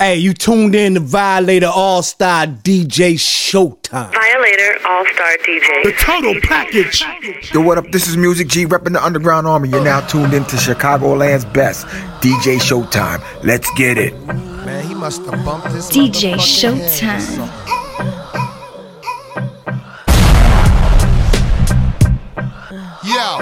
Hey, you tuned in to Violator All Star DJ Showtime. Violator All Star DJ. The total package. Yo, what up? This is Music G repping the Underground Army. You're now tuned in to Chicagoland's best, DJ Showtime. Let's get it. Man, he must have bumped this DJ. Showtime. Yo,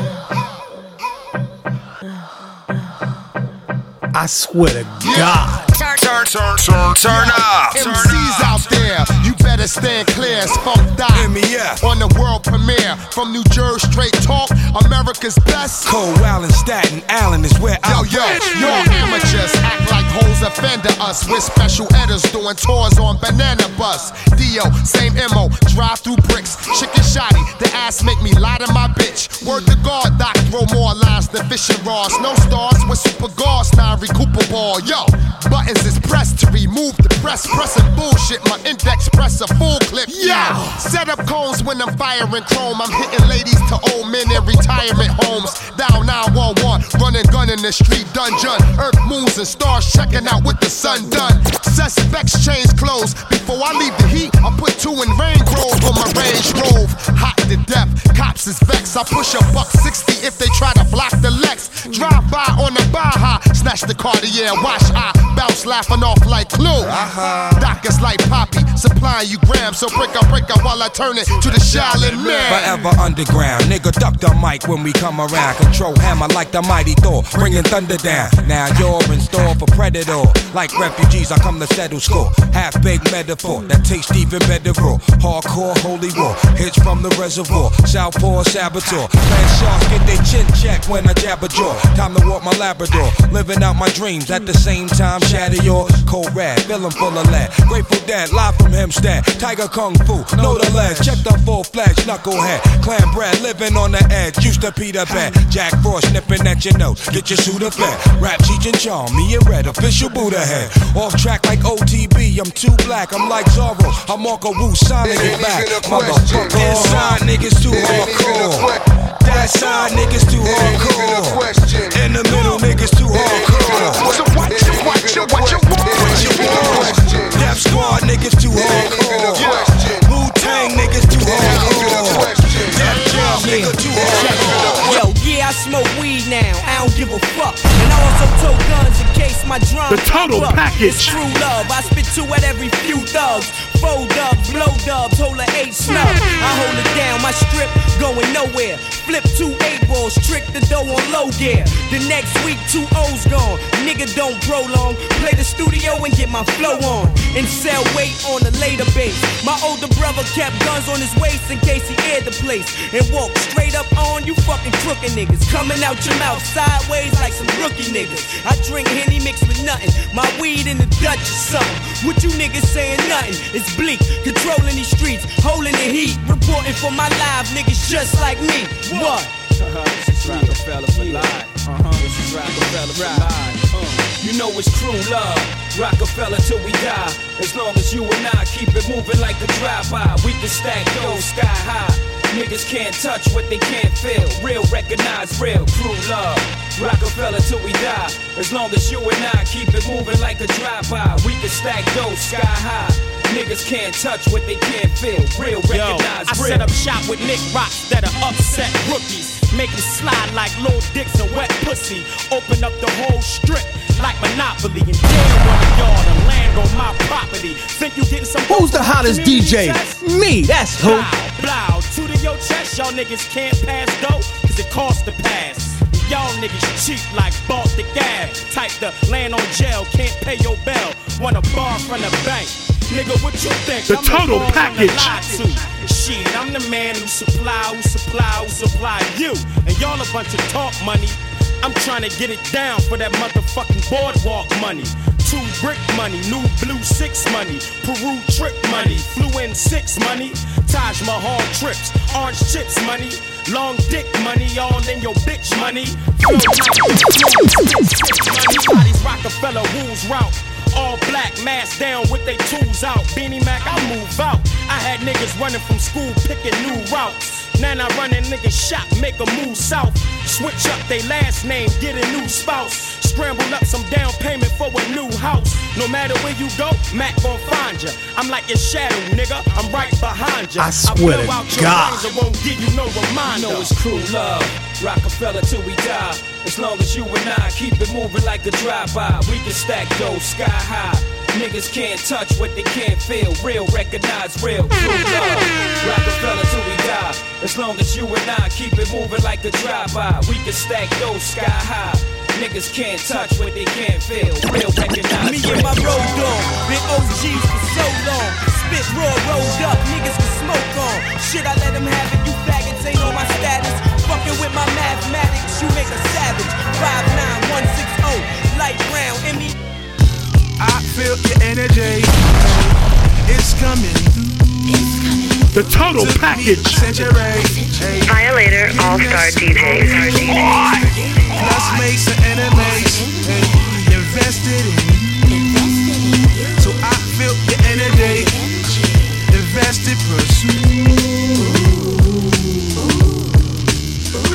I swear to God. Turn, turn, turn, turn, turn up. MCs out there, you better stand clear as funk die. MEF. On the world premiere, from New Jersey straight talk, America's best. Cole Allen, Staten Island is where I'm yo, at. you're amateurs, act like hoes offender us. We're special editors doing tours on Banana Bus. Dio, same MO, drive through bricks. Chicken shotty, the ass make me lie to my bitch. Word to God, Doc, throw more lines than fishing rods. No stars with super guards, now recuperable. Yo, buttons is pressed to remove the press. Pressing bullshit, my index press a full clip. Yeah, set up cones when I'm firing chrome. I'm hitting ladies to old men in retirement homes. Down 911, running gun in the street dungeon. Earth moons and stars checking out with the sun done. Suspects change clothes. Before I leave the heat, I put two in Rain Grove on my Range Grove. Hot to death, cops is vexed. I push a buck 60 if they try to block the Lex. Drive by on the Baja, snatch the Cartier, watch I bounce laughing off like Clue. Uh-huh. Doc is like Poppy, supplying you grams. So break up, break up while I turn it to the Shaolin Man. Forever underground, nigga duck the mic when we come around. Control hammer like the mighty Thor, bringing thunder down. Now you're in store for predator. Like refugees, I come to settle score. Half baked metaphor that tastes even better raw. Hardcore, holy war, hits from the reservoir. Southpaw saboteur, land sharks get their chin checked when I jab a jaw. Time to walk my Labrador, living out my dreams at the same time. Shatter your cold rad, feeling full of lead. Grateful Dead, live from Hempstead. Tiger Kung Fu, know the ledge. Check the full fledged knucklehead. Clan Brad, living on the edge. Used to Peter Pan. Jack Frost nipping at your nose. Get your shooter fed. Rap Cheech and Chong, me and Red, official Buddha head. Off track like OTB, I'm too black. I'm like Zorro. I'm Marco Wu, Sonic it back. Motherfucker. Inside niggas too hardcore. That side niggas too hardcore. In the middle niggas too hardcore. So what you, what you, what you want? What you want? Death Squad niggas too hardcore. Wu Tang niggas too hardcore. Def Jam nigga too hardcore. Yo, yeah, I smoke weed now. I don't give a fuck. And I also tow guns in case my drum. The total package. It's true love. I spit two at every few thugs. Four dubs, blow dubs, hold a eight snub. I hold it down, my strip going nowhere. Flip two eight balls, trick the dough on low gear. The next week, two O's gone. Nigga don't prolong. Play the studio and get my flow on. And sell weight on the later base. My older brother kept guns on his waist in case he aired the place. And walked straight up on you fucking crooked niggas. Coming out your mouth sideways like some rookie niggas. I drink Henny mixed with nothing. My weed in the Dutch or something. What you niggas saying nothing? It's bleak. Controlling these streets, holding the heat. Reporting for my live niggas just like me. What? Uh huh. Rockefeller for life. Uh-huh. This Rockefeller for life. Uh. You know it's true love. Rockefeller till we die. As long as you and I keep it moving like a drive-by, we can stack those sky high. Niggas can't touch what they can't feel. Real recognize real true love. Rockefeller till we die. As long as you and I keep it moving like a drive-by, we can stack those sky high. Niggas can't touch what they can't feel. Real Yo, recognize I real. set up shop with Nick Rocks that are upset rookies. Make 'em slide like little dicks and wet pussy. Open up the whole strip like Monopoly. And dare one of y'all to land on my property. Think you getting some Who's the hottest community DJ? test? Me, that's who. Blow, blow, two to your chest, y'all niggas can't pass go, cause it costs to pass. Y'all niggas cheap like Baltic Gas. Type to land on jail, can't pay your bill. Want a bar from the bank. Nigga, what you think? The I'm total to package. Shit, I'm the man who supply, who supply, who supply you. And y'all a bunch of talk money. I'm trying to get it down for that motherfucking boardwalk money. Two brick money, new blue six money, Peru trip money, flew in six money, Taj Mahal trips, orange chips money, long dick money, all in your bitch money. Feel like money, bodies Rockefeller rules route. All black, mask down with they tools out. Beanie Mac, I move out. I had niggas running from school picking new routes. Now I run a nigga shop, make a move south. Switch up they last name, get a new spouse. Scramble up some down payment for a new house. No matter where you go, Mac gon' find ya. I'm like your shadow, nigga. I'm right behind ya. I swear to out your God. brains and won't give you no You know it's true love. Rockefeller till we die. As long as you and I keep it moving like a drive-by, we can stack those sky high. Niggas can't touch what they can't feel. Real, recognize real, true love. Rockefeller till we die. As long as you and I keep it moving like a drive-by, we can stack those sky high. Niggas can't touch what they can't feel. Real, recognize Me real. and my road dog, been OGs for so long. Spit raw, rolled up, niggas can smoke on. Shit, I let them have it, you faggots ain't on my status. Fucking with my mathematics, The total Took me a package. Violator All Star DJs. plus makes and enemies. Invested in. So I feel your energy. Invested, pursue.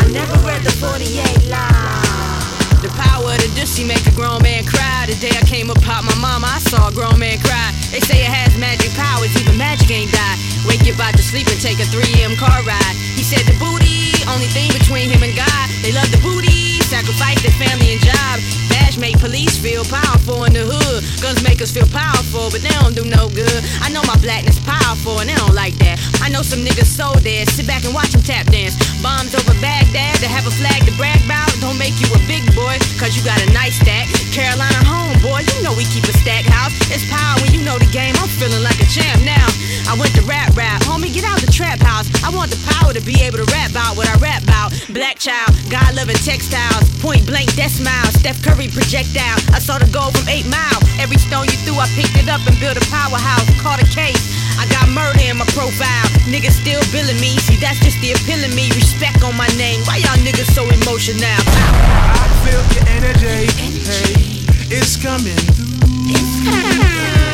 I never read the 48 line. The power of the dusty make a grown man cry. The day I came upon my mama, I saw a grown man cry. They say it has magic powers, even magic ain't die. Wake you out to sleep and take a 3M car ride. He said the booty, only thing between him and God. They love the booty, sacrifice their family and job. Badge make police feel powerful in the hood. Guns make us feel powerful, but they don't do no good. I know my blackness powerful and they don't like that. I know some niggas so dead, sit back and watch them tap dance. Bombs over Baghdad to have a flag to brag about. Don't make you a big boy, cause you got a nice stack. Carolina home, boy, you know we keep a stack house. It's power when you know the game. I'm feeling like a champ now. I went to rap rap, homie, get out the trap house. I want the power to be able to rap about what I rap about. Black child, God loving textiles, point blank, death smile. Steph Curry projectile. I saw the goal from eight mile. Every stone you threw, I picked it up and built a powerhouse. Caught a case. I got murder in my profile. Niggas still billing me. See, that's just the appeal of me. Respect on my name. Why y'all niggas so emotional? I feel your energy. Hey, it's coming through.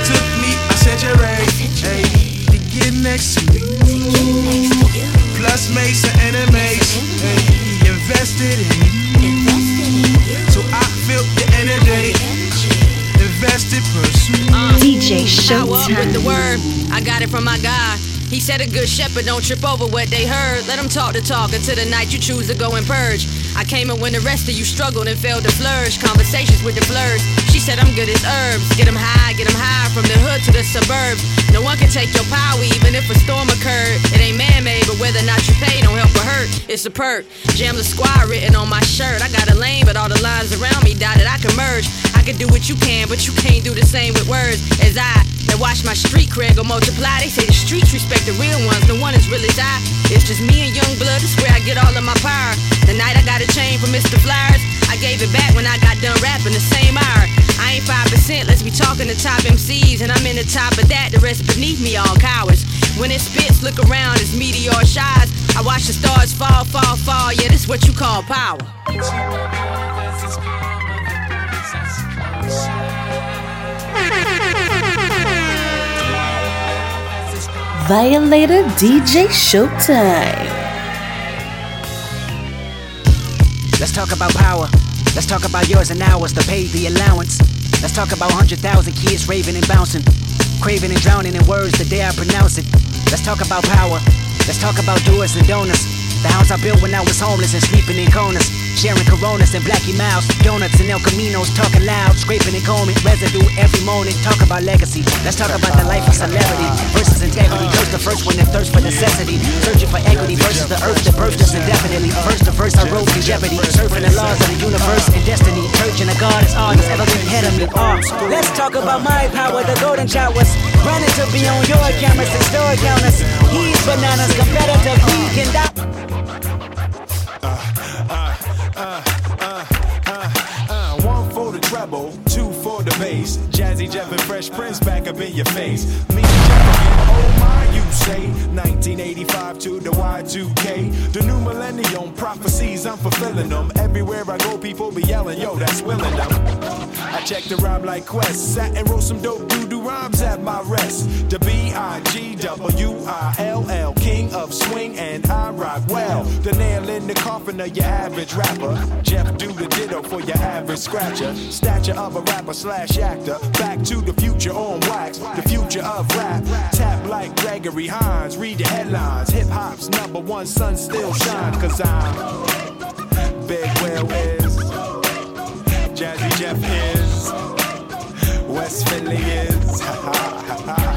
Took me a century. Hey, to get next to you. Plus makes and enemies. Hey, invested in. So I feel your energy. Invested, pursue. Uh, power DJ up with the Showtime. word. I got it from my guy. He said a good shepherd don't trip over what they heard. Let them talk the talk until the night you choose to go and purge. I came in when the rest of you struggled and failed to flourish. Conversations with the blurs. She said I'm good as herbs. Get 'em high, get 'em high from the hood to the suburbs. No one can take your power even if a storm occurred. It ain't man-made, but whether or not you pay don't help or hurt. It's a perk. Jam the squad written on my shirt. I got a lane, but all the lines around me dotted. I can merge. Can do what you can, but you can't do the same with words as I. That watch my street cred go multiply. They say the streets respect the real ones. The one is really I. It's just me and young blood. It's where I get all of my power. The night I got a chain from Mr. Flyers, I gave it back when I got done rapping the same hour. I ain't five percent. Let's be talking to top MCs, and I'm in the top of that. The rest beneath me all cowards. When it spits, look around. It's meteor shines. I watch the stars fall, fall, fall. Yeah, this what you call power. Violator DJ Showtime. Let's talk about power. Let's talk about yours and ours to pay the allowance. Let's talk about 100,000 kids raving and bouncing, craving and drowning in words the day I pronounce it. Let's talk about power. Let's talk about doers and donors. The house I built when I was homeless and sleeping in corners. Sharing coronas and blackie miles, donuts and El Caminos, talking loud, scraping and combing, residue every morning. Talk about legacy. Let's talk about the life of celebrity versus integrity. Curse the first one that thirst for necessity, searching for equity versus the earth that birthed us indefinitely. First the first I wrote in jeopardy, surfing the laws of the universe and destiny. Church and a God is all that's ever been ahead of me. Uh, let's talk about my power, the golden showers. Running to be on your cameras and store counters. He's bananas, competitive, he can die. Two for the bass. Jazzy Jeff and Fresh Prince back up in your face. Me and Jeff again, oh my, you say. 1985 to the Y2K. The new millennium prophecies, I'm fulfilling them. Everywhere I go, people be yelling, yo, that's willing them. I checked the rhyme like Quest, sat and wrote some dope doo doo rhymes at my rest. The B I G W I L L, king of swing, and I rock well. The nail in the coffin of your average rapper. Jeff do the ditto for your average scratcher. Stature of a rapper slash actor. Back to the future on wax. The future of rap. Tap like Gregory Hines. Read the headlines. Hip hop's number one sun still shines. Cause I'm Big Will is. Jazzy Jeff is. West Philly is.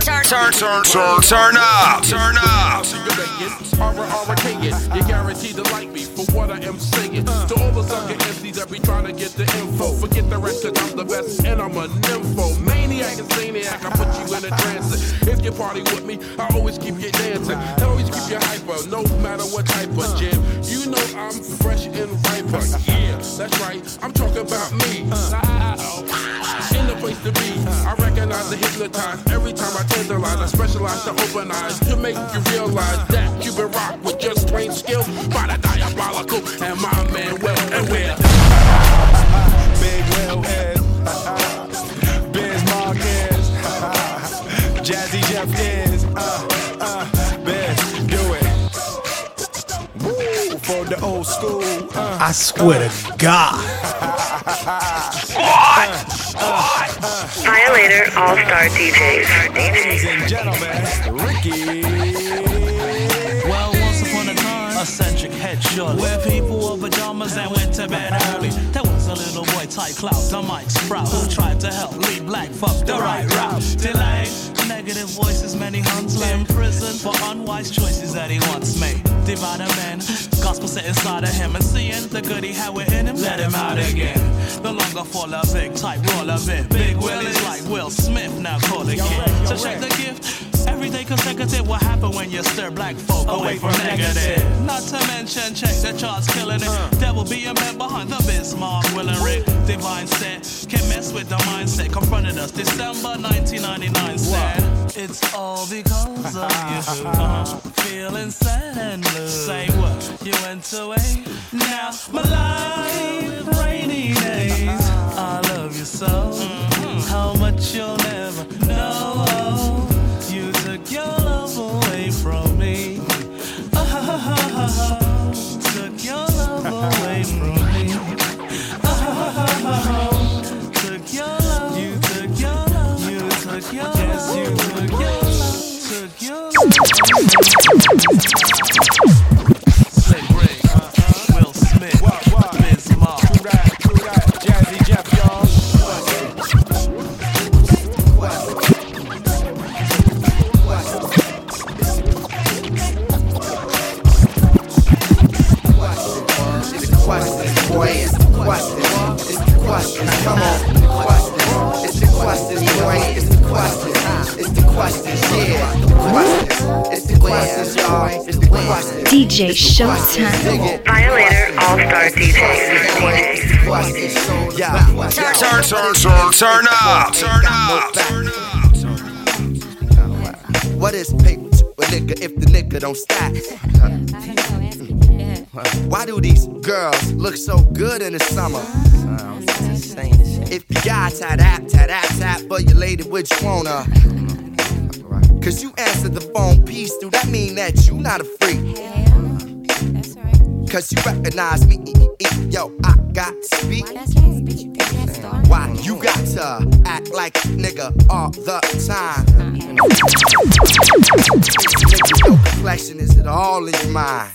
Turn, turn, turn, turn, turn up, turn up. You guaranteed to like me for what I am saying. To all the sucker MCs that be trying to get the info. Forget the rest, cause I'm the best and I'm a nympho. Maniac and zaniac, I put you in a trance. If you party with me, I always keep you dancing. I always keep you hyper, no matter what type of jam. You know I'm fresh and riper. Yeah, that's right, I'm talking about me. Uh. In the place to be, I recognize the hypnotize every time I tenderize. I specialize to open eyes to make you realize that you've been rocked with just plain skill by the diabolical and my man Will and we're Big Will is. Biz Mark is. Jazzy Jeff is. Uh, uh, Biz, do it. Woo, for the old school. Uh, I swear to God. Violator All Star DJs. Ladies and gentlemen, Ricky. Well, once upon a time, eccentric headshot. Where people wore pajamas and went to bed early. There was a little boy tight clout, the Mike Sprout, who tried to help lead black fuck the right route. Delay, negative voices, many hunts in prison for unwise choices that he once made. Divide a man, gospel set inside of him, and seeing the good he had within him, let him out again. No longer fall a big type roll a bit. Big Willie's like Will Smith, now call again. So check the gift. Every day consecutive, what happen when you stir black folk away from negative? Not to mention, check the charts killing it. There will be a man behind the Bismarck, Will and Rick. Divine set, can mess with the mindset. Confronted us December 1999 said, It's all because of you. Uh-huh. Feeling sad and blue. Say what? You went away. Now my life, rainy days. I love you so. DJ Showtime. Violator All Star DJs. Yeah. Turn, turn, turn, turn up, turn up, turn What is paper to a nigga if the nigga don't stack? Why do these girls look so good in the summer? If you got tap tap tap tap but for your lady, which wanna? Cause you answered the phone piece, do that mean that you not a freak? Cause you recognize me, yo, I got to speak. Why you got to act like a nigga all the time? Your complexion is it all in your mind?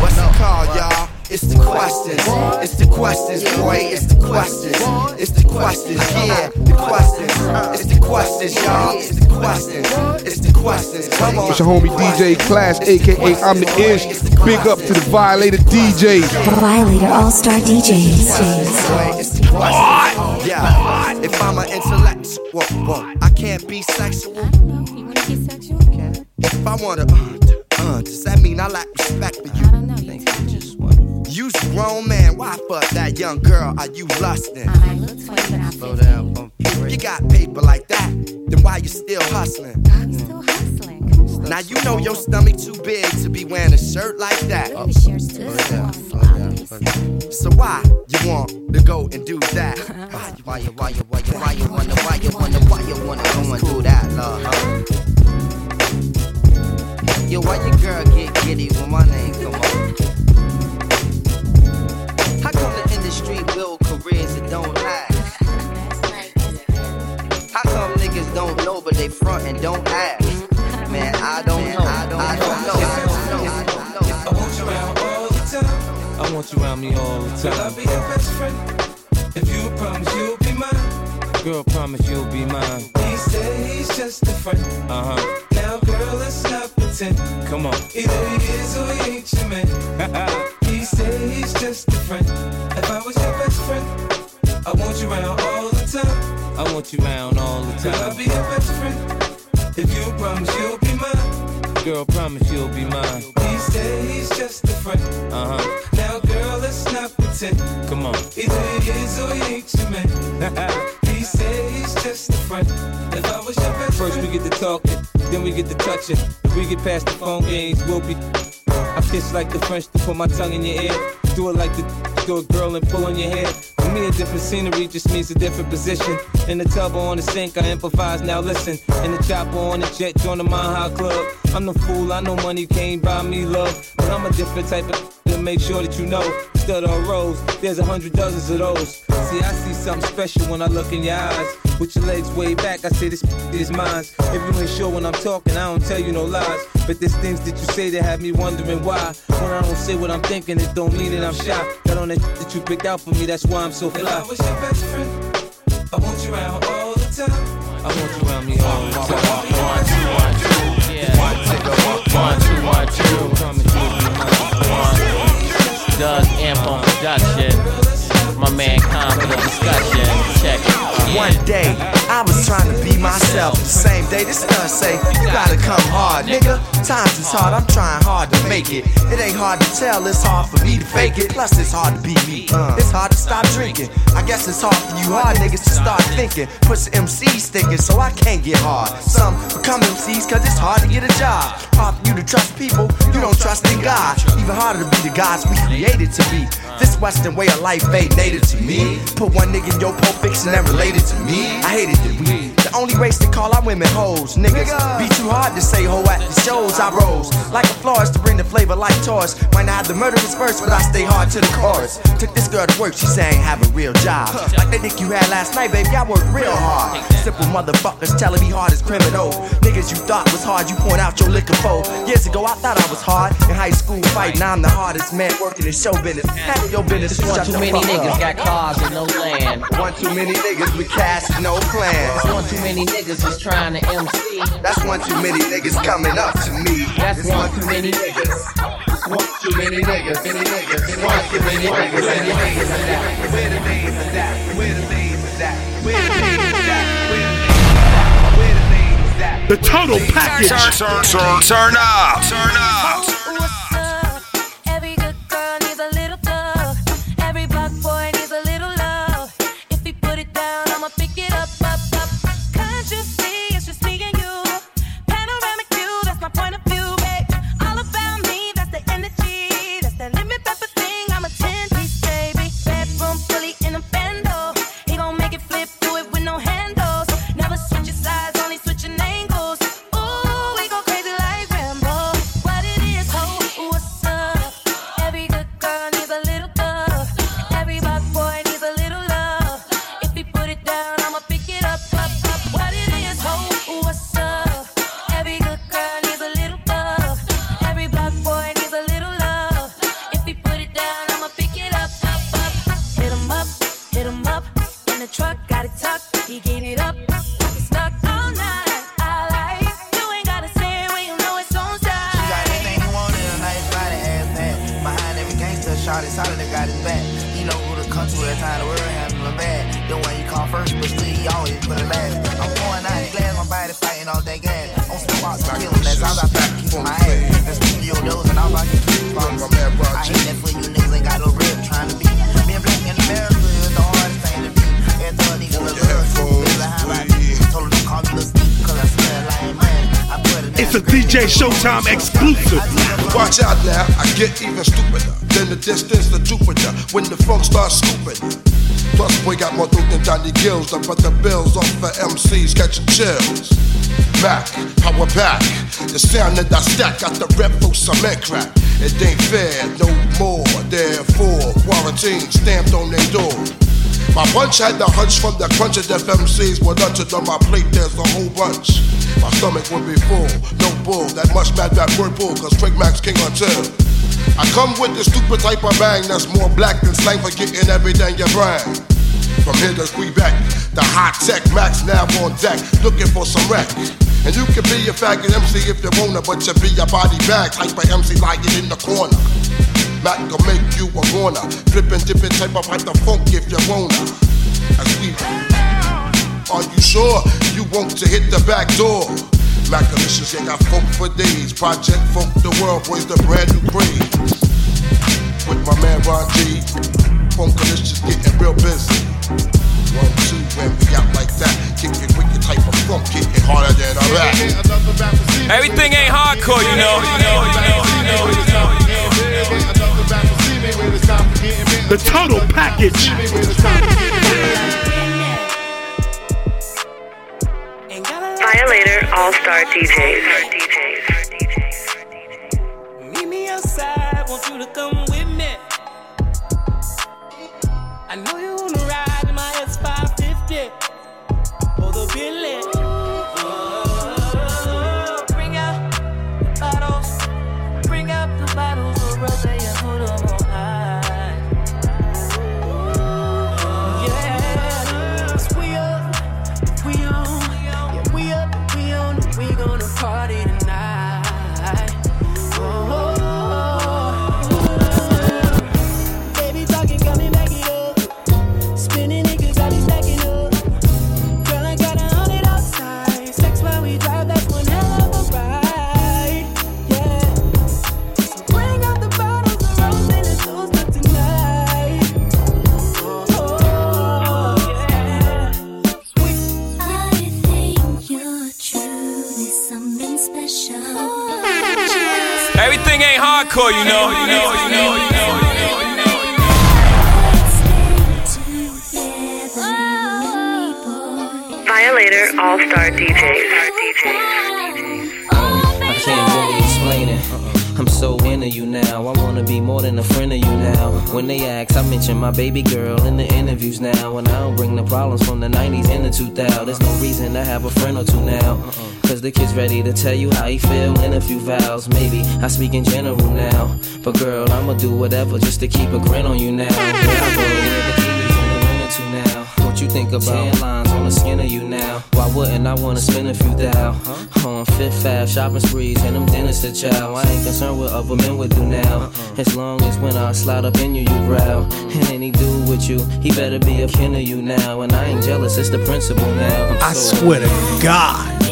What's it called, y'all? It's the questions. It's the questions, boy. It's the questions. It's the questions, yeah. The questions. It's the questions, y'all. It's the questions. It's the questions. Come on. It's your homie DJ Clash, aka I'm the Ish. Big up to the Violator DJ. Violator All Star DJs. It's the questions. Yeah. If I'm an intellectual, well, I can't be sexual. If I wanna, uh, uh, does that mean I lack respect for you? I don't know. You You's a grown man. Why fuck that young girl? Are you lusting? Slow down. If you got paper like that, then why you still hustling? I'm still hustling. Now you know your stomach too big to be wearing a shirt like that. So why you want to go and do that? Why you, why you, why you, why you, why you wanna, why you wanna, why you wanna go and do that, love? Huh? Yo, why your girl get giddy when my name come on? Come the industry build careers that don't last? How come niggas don't know but they front and don't ask? Man, I don't know. I don't, know. I don't know. I don't know. I want you around all the time. I want you around me all the time. I'll be your best friend. If you promise you'll be mine. Girl, promise you'll be mine. He said he's just a friend. Uh huh. Now, girl, let's not pretend. Come on. Either he is or he ain't your man. he said he's just a friend. If I was your best friend, I want you around all the time. I want you around all the time. I'll be your best friend. If you promise you'll be mine. Girl, promise you'll be mine. He said he's just a friend. Uh huh. Now, girl, let's not pretend. Come on. Either he is or he ain't your man. he said he's just a friend. If I was your best First we get to talking, then we get to touching. If we get past the phone games, we'll be. Kiss like the French to put my tongue in your ear. Do it like the do a girl and pull on your hair. For me, a different scenery just means a different position. In the tub or on the sink, I improvise. Now listen. In the chopper on the jet, join the Mile Club. I'm the fool, I know money can't buy me love, but I'm a different type of to make sure that you know. Stud on rose, there's a hundred dozens of those. See, I see something special when I look in your eyes. With your legs way back, I say this is mine. If you ain't sure when I'm talking, I don't tell you no lies. But there's things that you say that have me wondering why. When I don't say what I'm thinking, it don't mean that I'm shy. Got on that that you picked out for me, that's why I'm so fly. If I was your best friend, I want you around all the time. I want you around me all the time. One, two, one, two, yeah. One, two, one, two. Promise you'll be mine. Doug Amp on production. My man Common discussion. Check it. One day, I was trying to be myself. The same day, this stunt say, you gotta come hard, nigga. Times is hard, I'm trying hard to make it. It ain't hard to tell, it's hard for me to fake it. Plus, it's hard to be me. Uh, it's hard to stop drinking. I guess it's hard for you hard niggas to start thinking. Put some MCs thinking, so I can't get hard. Some become MCs cause it's hard to get a job. Hard for you to trust people, you don't trust in God. Even harder to be the gods we created to be. This Western way of life ain't native to me. Put one nigga in your Pulp Fiction and related to me. I hated that we the only race to call our women hoes. Niggas be too hard to say ho at the shows. I rose like a florist to bring the flavor like Taurus. Might not have the murderous verse, but I stay hard to the chorus. Took this girl to work, she say I ain't have a real job. Like that dick you had last night, baby, I work real hard. Simple motherfuckers telling me hard as criminal. Niggas you thought was hard, you point out your liquor for. Years ago, I thought I was hard in high school fighting. Now I'm the hardest man working in show business. Handle your business. One too many niggas up. got cars and no land. One too many niggas with cash and no plans. One too many niggas is trying to MC. That's one too many niggas coming up to me. That's It's one too many niggas. One too many niggas. Many niggas. One too many niggas. Many niggas. Where the names is that? Where the names is that? Where the names is that? Where the names is that? Where the names is that? The total package. Turn, turn, turn, turn up. Turn up. Showtime exclusive. Watch out now, I get even stupider than the distance to Jupiter when the funk starts scooping. Plus, boy got more dope than Johnny Gill's. To put the bills off for MCs catching chills. Back, power back. The sound that I stack got the rep for some crack. It ain't fair, no more. Therefore, quarantine stamped on their door. My punch had the hunch from the crunch of the MCs. What lunches on my plate, there's a whole bunch. My stomach would be full, no bull. That much mad that word bull, cause Trick Max King until. I come with the stupid type of bang that's more black than slang for getting everything you bring. From here to Quebec, the high tech Max now on deck, looking for some wreck. And you can be a faggot MC if you wanna, but you be a body bag type of MC lying in the corner. Mac can make you a goner, flipping, dipping type of like the funk if you wanna. As we, are you sure you want to hit the back door? Macalicious, yeah, got funk for days. Project Funk the World, boys, the brand new breed. With my man Ron G. Funkalicious getting real busy. One, two, when we out like that. Kick it with your type of funk, getting harder than a rap. Everything ain't hardcore, you know. You know, you know, you know, you know. The total package. DJs. Mention my baby girl in the interviews now. And I don't bring the problems from the 90s and the 2000s. There's no reason to have a friend or two now. Uh-uh. Cause the kid's ready to tell you how he feel in a few vows. Maybe I speak in general now. But girl, I'ma do whatever just to keep a grin on you now. Where I go, wear bikinis in the now. What you think about tan lines on the skin of you now? Why wouldn't I wanna spend a few thou on Fifth Ave shopping sprees and them dinners to chow? I ain't concerned what other men would do now. Uh-uh. As long as when I slide up in you, you growl. And any dude with you, he better be a kin of you now. And I ain't jealous, it's the principle now. I'm I swear to God.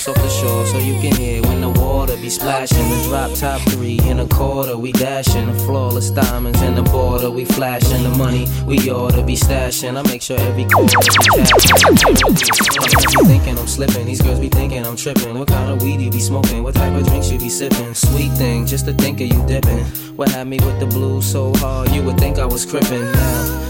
Crashing off the shore, so you can hear when the water be splashing. The drop top three in a quarter, we dashing. The flawless diamonds in the border, we flashing. The money we ought to be stashing. I make sure every quarter be cashing. thinking I'm slipping, these girls be thinking I'm tripping. What kind of weed you be smoking? What type of drinks you be sipping? Sweet thing, just to think of you dipping. What had me with the blues so hard, you would think I was crippin'. Now,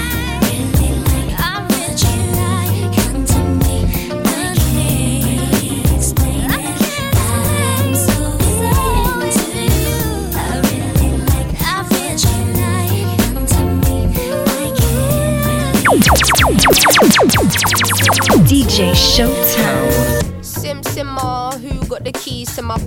DJ Showtime. Sim Simma, who got the keys to my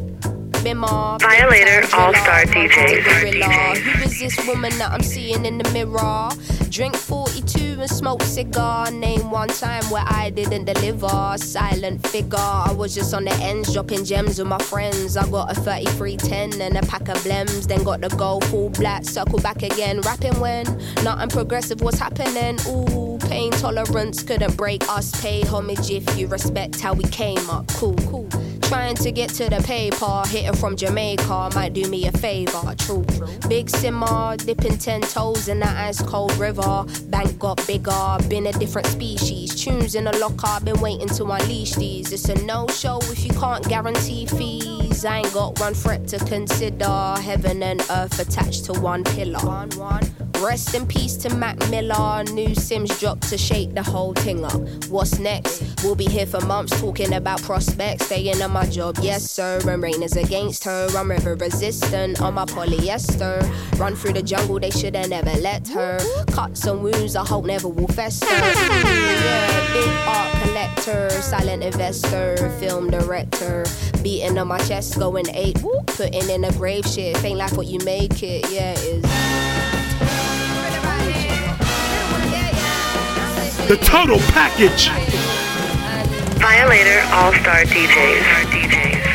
bimmer. Violator All-Star DJs. DJs. Who is this woman that I'm seeing in the mirror? Drink 42 and smoke cigar. Name one time where I didn't deliver. Silent figure. I was just on the ends, dropping gems with my friends. I got a 3310 and a pack of blems. Then got the go full black, circle back again. Rapping when nothing progressive was happening. Ooh, pain tolerance couldn't break us. Pay homage if you respect how we came up. Cool, cool. Trying to get to the paper, hitting from Jamaica might do me a favor. True, big simmer, dipping ten toes in that ice cold river. Bank got bigger, been a different species. Tunes in the locker, been waiting to unleash these. It's a no show if you can't guarantee fees. I ain't got one threat to consider. Heaven and earth attached to one pillar. One, one. Rest in peace to Mac Miller. New Simz dropped to shake the whole thing up. What's next? We'll be here for months talking about prospects. Staying on my job, yes sir. And rain is against her. I'm river resistant on my polyester. Run through the jungle, they should have never let her. Cuts and wounds, I hope never will fester. Yeah, big art collector, silent investor, film director. Beating on my chest, going eight. Putting in a grave shit. Ain't like what you make it, yeah, it is. The total package. Violator All-Star DJs.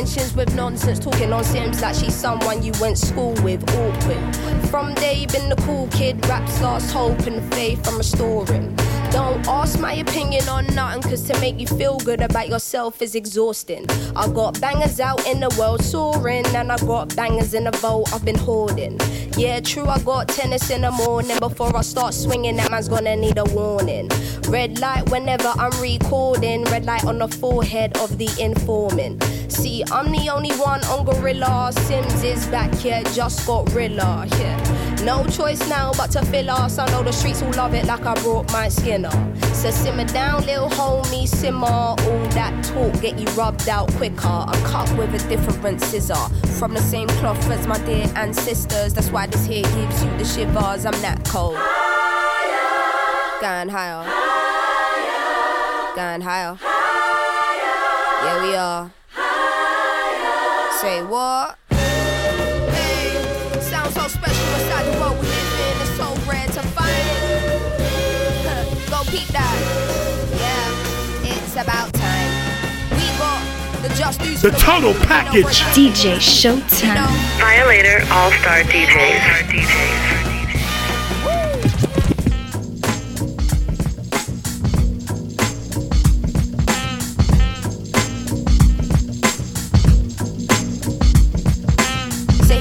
mentions with nonsense. Talking on Simz like she's someone you went school with. Awkward. From day been the cool kid. Raps lost hope and faith I'm restoring. Don't ask my opinion on nothing, cause to make you feel good about yourself is exhausting. I got bangers out in the world soaring, and I got bangers in the vault I've been hoarding. Yeah, true, I got tennis in the morning. Before I start swinging, that man's gonna need a warning. Red light whenever I'm recording, red light on the forehead of the informant. See, I'm the only one on Gorilla. Simz is back here, just got Rilla. Yeah. No choice now but to fill us. I know the streets will love it like I brought my skinner. So simmer down, little homie, simmer. All that talk get you rubbed out quicker. I'm cut with a different scissor. From the same cloth as my dear ancestors. That's why this here gives you the shivers. I'm that cold. Going higher. Going higher. Yeah, we are. Say what? The just dudes. The for total people who know package. DJ it is. Showtime. Violator All-Star DJs.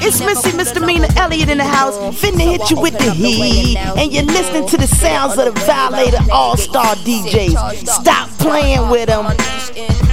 It's Missy Misdemeanor Elliott in the house. Finna hit you with the heat. And you're listening to the sounds of the Violator All Star DJs. Stop playing with them.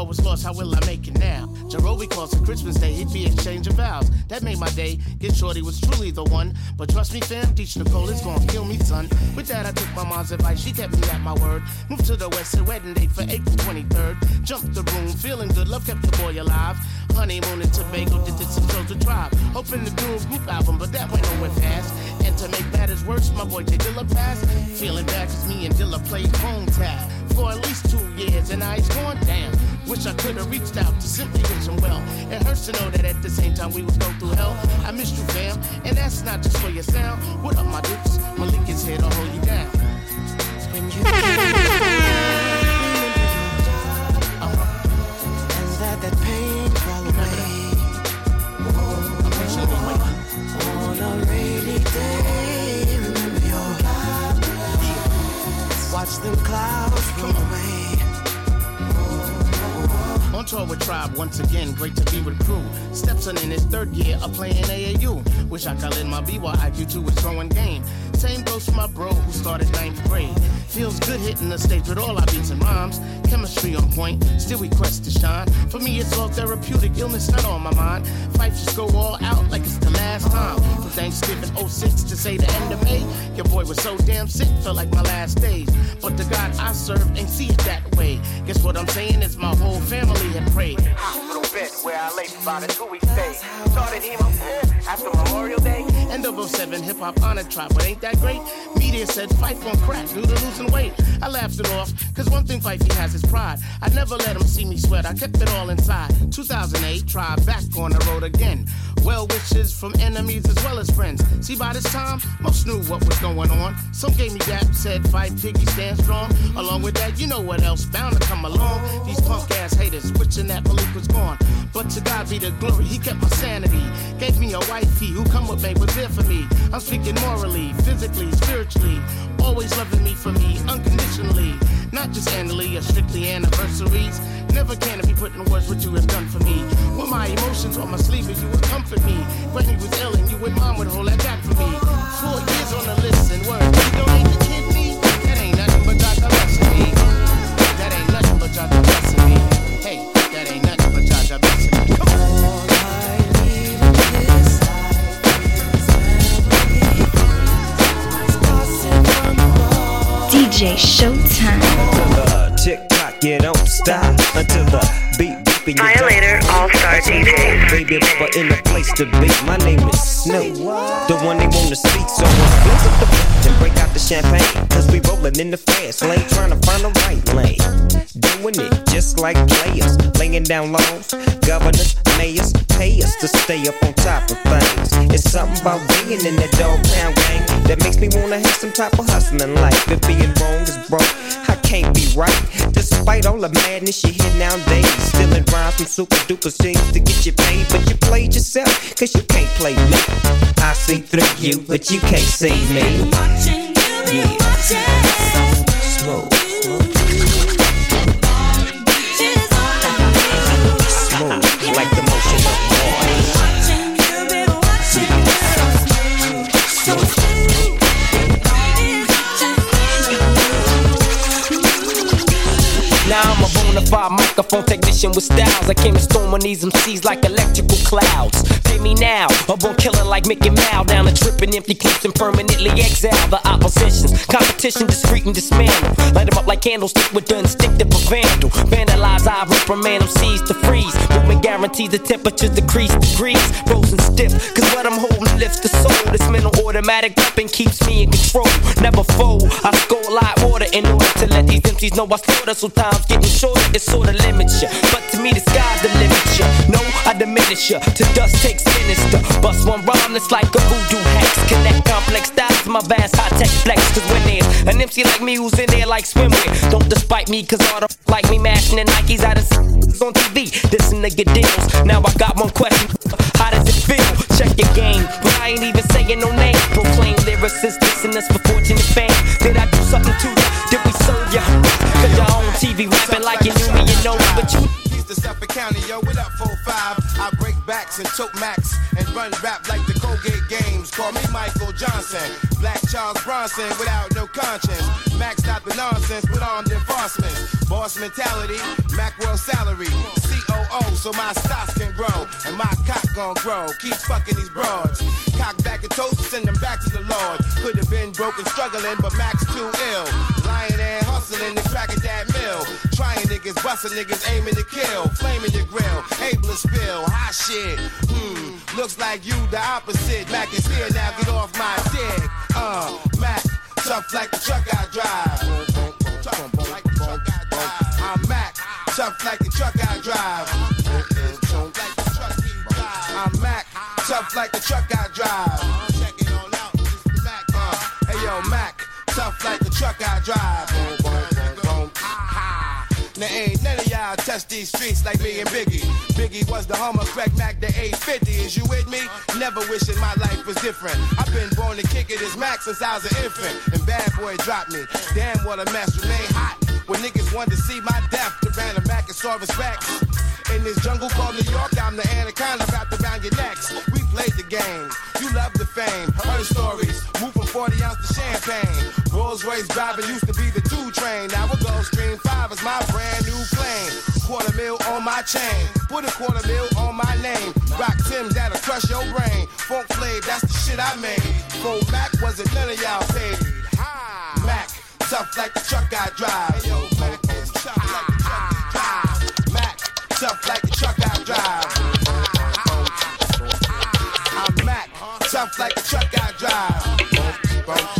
All was lost. How will I make it now? Jarobi calls it Christmas Day. He'd be exchanging vows. That made my day. Get shorty was truly the one. But trust me, fam, teach Nicole is gonna kill me, son. With that, I took my mom's advice. She kept me at my word. Moved to the west, a wedding date for April 23rd. Jumped the room, feeling good. Love kept the boy alive. Honeymoon in Tobago, did, did some shows to tribe. Hoping to do a group album, but that went nowhere fast. And to make matters worse, my boy J Dilla passed. Feeling bad cause me and Dilla played phone tag for at least two years, and now he's going down. Wish I could have reached out to simply wish him well. It hurts to know that at the same time we would go through hell. I missed you, fam, and that's not just for your sound. What up, my dukes? Malik is here to hold you down. When you and let that pain fall away. On a rainy day, remember your Watch them clouds roll away. Tour with Tribe once again, great to be with crew. Stepson in his third year of playing AAU. Wish I could let my BYIQ2 was throwing game. Same goes for my bro who started ninth grade. Feels good hitting the stage with all our beats and rhymes. Chemistry on point, still we quest to shine. For me, it's all therapeutic, illness not on my mind. Fight just go all out like it's the last time. From Thanksgiving 06 to say the end of May, your boy was so damn sick, felt like my last days. But the God I serve ain't see it that way. Guess what I'm saying is my whole family had prayed. Hospital bed where I lay for about a two week stay. Started hemo after Memorial Day. End of 07 hip hop on a trot, but ain't that great? Media said Phife on crack due to losing weight. I laughed it off, cause one thing Phifey has is pride. I never let him see me sweat, I kept it all inside. 2008, try back on the road again. Well wishes from enemies as well as friends. See, by this time, most knew what was going on. Some gave me that, said fight piggy, stand strong. Along with that, you know what else bound to come along. These punk ass haters wishing that Malik was gone. But to God be the glory, he kept my sanity. Gave me a wifey who come with me, was there for me. I'm speaking morally, physically, spiritually. Always loving me for me, unconditionally. Not just annually or strictly anniversaries. Never can it be put in words what you have done for me. With my emotions on my sleeve, and you would comfort me. He was ill and you and mom would hold that back for me. Four years on the list and word. Don't DJ Showtime. the tick tock, you don't stop until the beat beep and you Violator. All-Star That's when DJs. Baby, but in the place to be. My name is Snoop, the one they wanna speak. So let's and break out the champagne. Cause we rolling in the fast lane, trying to find the right lane. Doing it just like players, laying down laws. Governors, mayors, pay us to stay up on top of things. It's something about being in that Dogg Pound gang that makes me wanna have some type of hustling life. If being wrong is broke, can't be right. Despite all the madness you hear nowadays, stealing rhymes from super duper scenes to get you paid, but you played yourself, cause you can't play me. I see through you, but you can't see me. Watching, you Yeah. Smooth. Smooth, microphone technician with styles. I came to storm on these MCs like electrical clouds. Pay me now, I'm born killing like Mickey Mouse. Down the tripping empty clips and permanently exile the oppositions. Competition discreet and dismantle. Light them up like candlestick with the instinctive of vandal. Vandalize, I reprimand them, MCs to freeze. Movement guarantees the temperatures decrease degrees. Frozen stiff, cause what I'm holding lifts the soul. This mental automatic weapon keeps me in control. Never fold, I score a lot water in order to let these MCs know I slaughter. So time's getting shorter, it's sorta limits ya. But to me, the sky's the limit ya. No, I diminish ya. To dust takes sinister. Bust one rhyme that's like a voodoo hex. Connect complex styles to my vast high tech flex. Cause when there's an MC like me who's in there like swimwear, don't despite me, cause all the like me mashing the Nikes out of on TV. This nigga deals. Now I got one question. How does it feel? Check your game. But I ain't even saying no name. Proclaim lyricists dissing us for fortune and fame. Did I do something to you? Did we serve ya? Cause you're on TV rapping like you knew me, to Suffolk County, yo, what up, 4-5? I break backs and tote max and run rap like the Colgate Games. Call me Michael Johnson, Black Charles Bronson without no conscience. Max not the nonsense with armed enforcement. Boss mentality, Mac world salary. COO, so my stocks can grow and my cock gon' grow. Keep fucking these broads. Cock back and toast, send them back to the Lord. Could have been broken, struggling, but Max too ill. Lying and hustling crack at that mill. Trying niggas, busting niggas, aiming to kill. Flaming your grill, able to spill. Hot shit. Hmm, looks like you the opposite. Mack is here now, get off my dick. Uh, Mack, tough like the truck I drive. Tough like the truck I drive. I'm Mack, tough like the truck I drive. I'm Mack, tough like the truck I drive. Check it all out, this Mack. Hey yo, Mack, tough like the truck I drive. Now ain't of y'all touch these streets like me and Biggie. Biggie was the Hummer, Craig Mack the 850. Is you with me? Never wishing my life was different. I've been born to kick it as Mac since I was an infant. And bad boy dropped me. Damn, what a mess. Remain hot. When niggas wanted to see my death, the ran a Mac and saw respects. In this jungle called New York, I'm the anaconda wrapped around your necks. We played the game. You love the fame. Heard stories. Move from 40 ounce to champagne. Rolls Royce driving used to be the two train. Now a Gulfstream 5 is my brand new plane. Quarter mil on my chain. Put a quarter mil on my name. Rock Tim's that'll crush your brain. Funk Flav, that's the shit I made. Full Mac wasn't none of y'all paid. Mack, tough like the truck I drive. Hey, yo, Mack, tough like the truck I drive. Mack, tough like the truck I drive. I'm Mack, tough like the truck I drive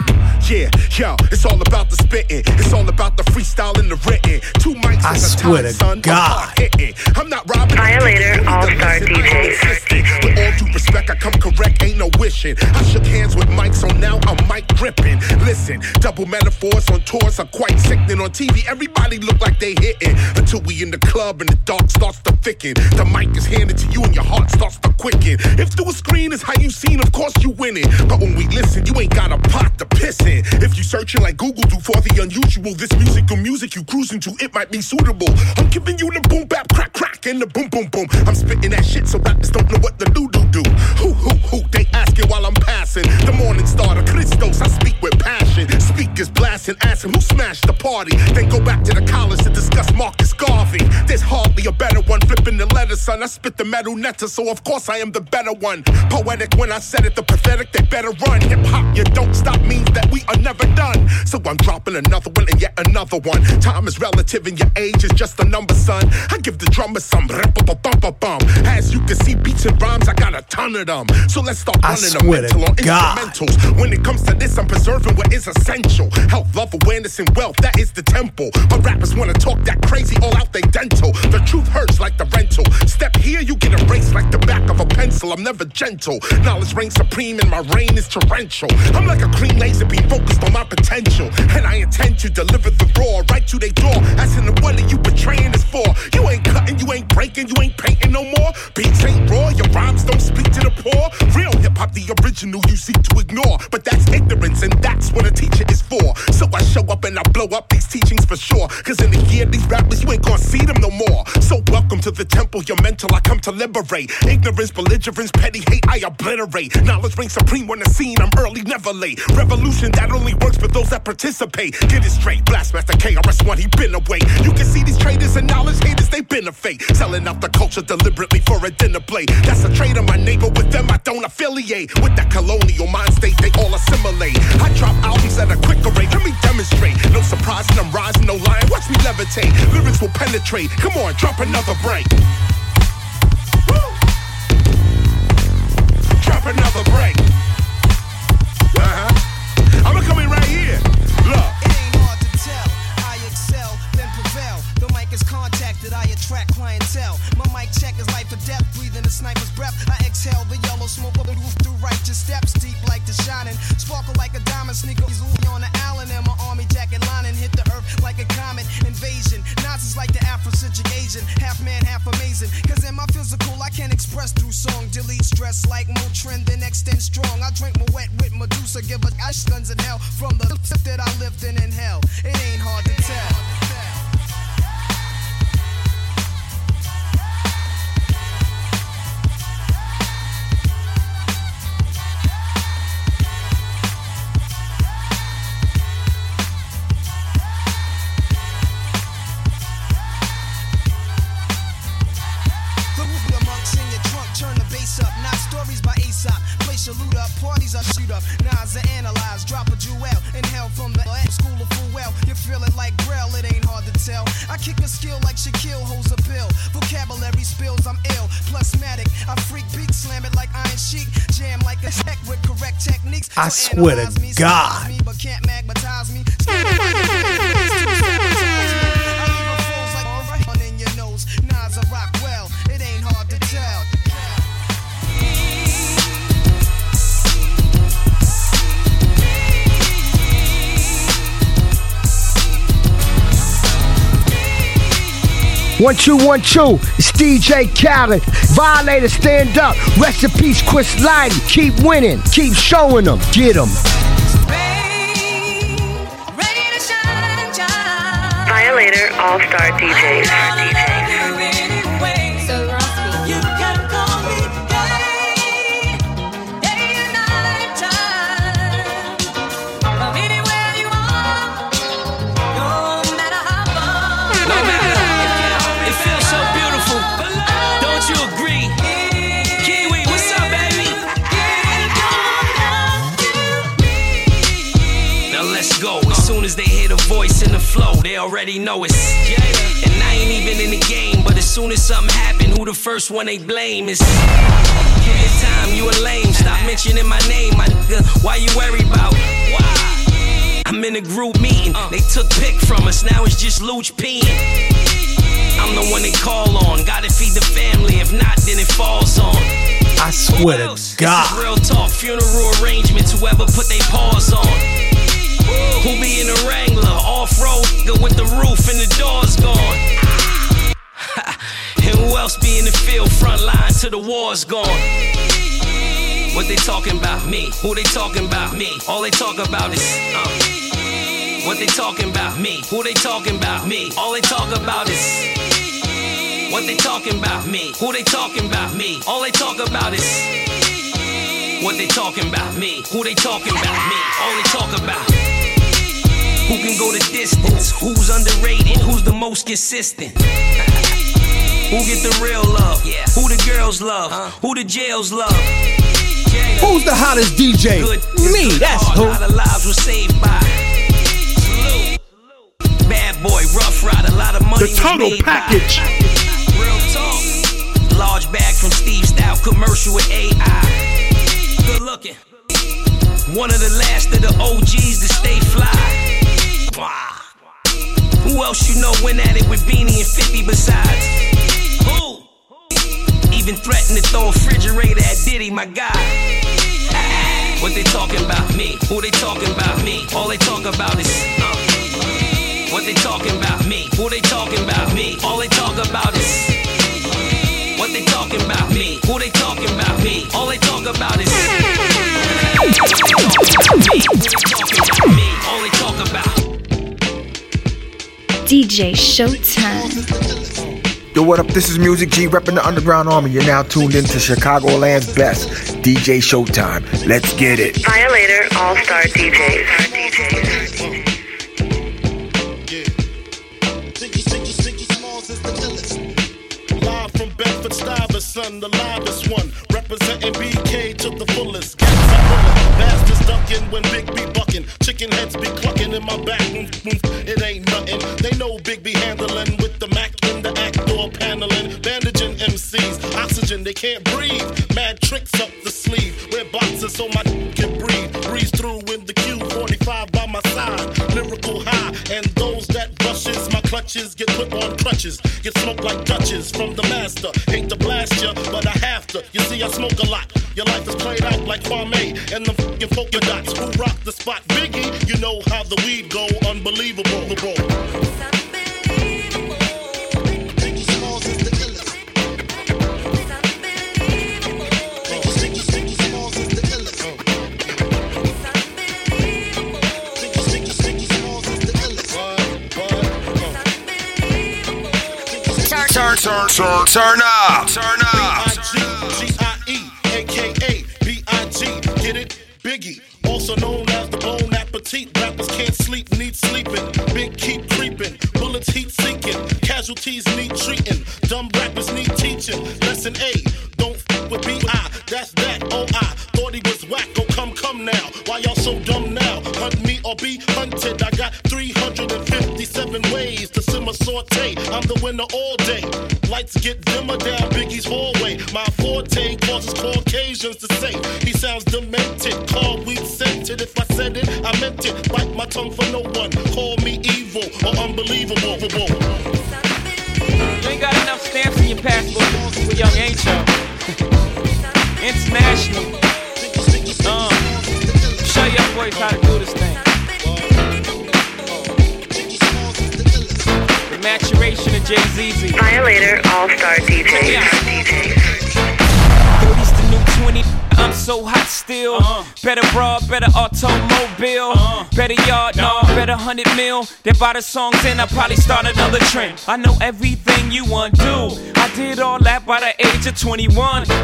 Yeah, yo, it's all about the spitting. It's all about the freestyle and the written. Two mics I at a swear time, to son. I'm God. hard hitting. I'm not robbing. Violator, all-star DJs. With all due respect, I come correct, ain't no wishing. I shook hands with Mike, so now I'm mic gripping. Listen, double metaphors on tours are quite sickening. On TV, everybody look like they hitting. Until we in the club and the dark starts to thicken. The mic is handed to you and your heart starts to quicken. If through a screen is how you seen, of course you winning. But when we listen, you ain't got a pot to piss in. If you searching like Google do for the unusual, this musical music you cruising to, it might be suitable. I'm giving you the boom bap crack crack and the boom boom boom. I'm spitting that shit so rappers don't know what the do do do. Who who who? They asking while I'm passing. The morning starter, Christos, I speak with passion. Speakers blasting, asking who smashed the party. Then go back to the college to discuss Marcus Garvey. There's hardly a better one. Flipping the letters, son. I spit the metal netta, so of course I am the better one. Poetic when I said it, the pathetic, they better run. Hip hop, you don't stop means that we are never done. So I'm dropping another one and yet another one. Time is relative and your age is just a number, son. I give the drummer some bum As you can see, beats and rhymes, I got a ton of them. So let's start running to mental on instrumentals. When it comes to this, I'm preserving what is essential. Health, love, awareness, and wealth, that is the temple. But rappers wanna talk that crazy all out they dental. The truth hurts like the rental. Step here, you get erased like the back of a pencil. I'm never gentle. Knowledge reigns supreme and my reign is torrential. I'm like a clean laser beam focused on my potential. And I intend to deliver the raw right to their door. Asking them what are you betraying us for? You ain't cutting, you ain't breaking. you ain't painting no more? Beats ain't raw, your rhymes don't speak to the poor. Real hip hop, the original you seek to ignore. But that's ignorance, and that's what a teacher is for. So I show up and I blow up these teachings for sure. Cause in the year, these rappers, you ain't gonna see them no more. So welcome to the temple, your mental, I come to liberate. Ignorance, belligerence, petty hate, I obliterate. Knowledge reigns supreme when the scene, I'm early, never late. Revolution that only works for those that participate. Get it straight, Blastmaster KRS-One, he been away. You can see these traitors and knowledge haters, they been a fake. Selling out the culture deliberately for a dinner plate. That's a trade of my neighbor, with them I don't affiliate. With that colonial mind state, they all assimilate. I drop albums at a quicker rate, let me demonstrate. No surprise, and I'm rising, no lying, watch me levitate. Lyrics will penetrate, come on, drop another break. Another break. Attract clientele. My mic check is life or death, breathing a sniper's breath. I exhale the yellow smoke of the roof through righteous steps, deep like the shining. Sparkle like a diamond, sneaker easily on the Allen, and my army jacket lining hit the earth like a comet invasion. Nazis like the Afrocentric Asian, half man, half amazing. Cause in my physical, I can express through song. Delete stress like Motrin, then extend strong. I drink Moët with Medusa, give us ash guns in hell from the tip that I lived in in hell. It ain't hard to tell. Hard to tell. One two one two. It's DJ Khaled. Violator, stand up. Rest in peace, Chris Lighty. Keep winning. Keep showing them. Get them. Violator All Star DJs. No matter, it feels so beautiful. Don't you agree? Soon as they hear the voice in the flow, they already know it's And I ain't even in the game, but as soon as something happen, who the first one they blame is. Give me time, you a lame. Stop mentioning my name, my nigga. Why you worry about? Why? I'm in a group meeting. Uh. They took pick from us, now it's just Luch peeing. I'm the one they call on. Gotta feed the family, if not, then it falls on. I swear to This is God. real talk, funeral arrangements, whoever put they paws on. Who be in a Wrangler, off road, with the roof and the doors gone. and who else be in the field, front line till the war's gone? What they talking about? Me. Who they talking about? Me. All they talk about is uh. What they talking about? Me. Who they talking about? Me. All they talk about is What they talking about? Me. Who they talking about? Me. All they talk about is What they talking about? Me. Who they talking about? Me. All they talk about Who can go the distance? Who's underrated? Who's the most consistent? Who get the real love? Who the girls love? Who the jails love? Who's the hottest DJ? Me, that's A who. lot of lives were saved by. Bad boy, rough ride, a lot of money. The Tunnel was made Package. By. Real talk. Large bag from Steve Stoute commercial with AI. Good looking. One of the last of the OGs to stay fly. Wow. Who else you know went at it with Beanie and 50 besides? Who? Even threatened to throw a refrigerator at Diddy, my guy. What they talking about? Me. Who they talking about? Me. All they talk about is uh. What they talking about? Me. Who they talking about? Me. All they talk about is What they talking about me? Who they talking about me? All they talk about is me. Who they talking about me? All they talk about. DJ Showtime. Yo, what up? This is Music G repping the Underground Army. You're now tuned into Chicagoland's best, DJ Showtime. Let's get it. Violator All Star DJs. Live Stuyvesant, the loudest one. Representing BK to the fullest. Gas I bullet. Bastards ducking when Big B bucking. Chicken heads be clucking in my back. It ain't nothing. They know Big B handling with the Mac in the act door paneling. Bandaging MCs. Oxygen, they can't breathe. Mad tricks up get put on crutches. Get smoked like Dutches from the master. Hate to blast ya, but I have to. You see, I smoke a lot. Your life is played out like Farm Kwame and the fucking polka dots. Who rock the spot? Biggie, you know how the weed go. Unbelievable. Turn, turn, turn, turn up. Turn up. G-I-E, aka B-I-G, get it? Biggie, also known as the Bone Appetit. Rappers can't sleep, need sleeping. Big keep creeping, bullets heat seeking. Casualties need treating. Dumb rappers need teaching. Lesson A, Get dimmer down Biggie's hallway. My forte causes Caucasians to say he sounds demented. Call weed scented. If I said it, I meant it. Bite my tongue for no one. Call me evil or unbelievable. Maturation of Jay Z. Violator All Star DJs. 30's the new 20. I'm so hot still. Uh-huh. Better broad, better automobile. Uh-huh. Better yard, no, better hundred mil. Then buy the songs and I probably start another trend. I know everything you want do. Did all that by the age of 21.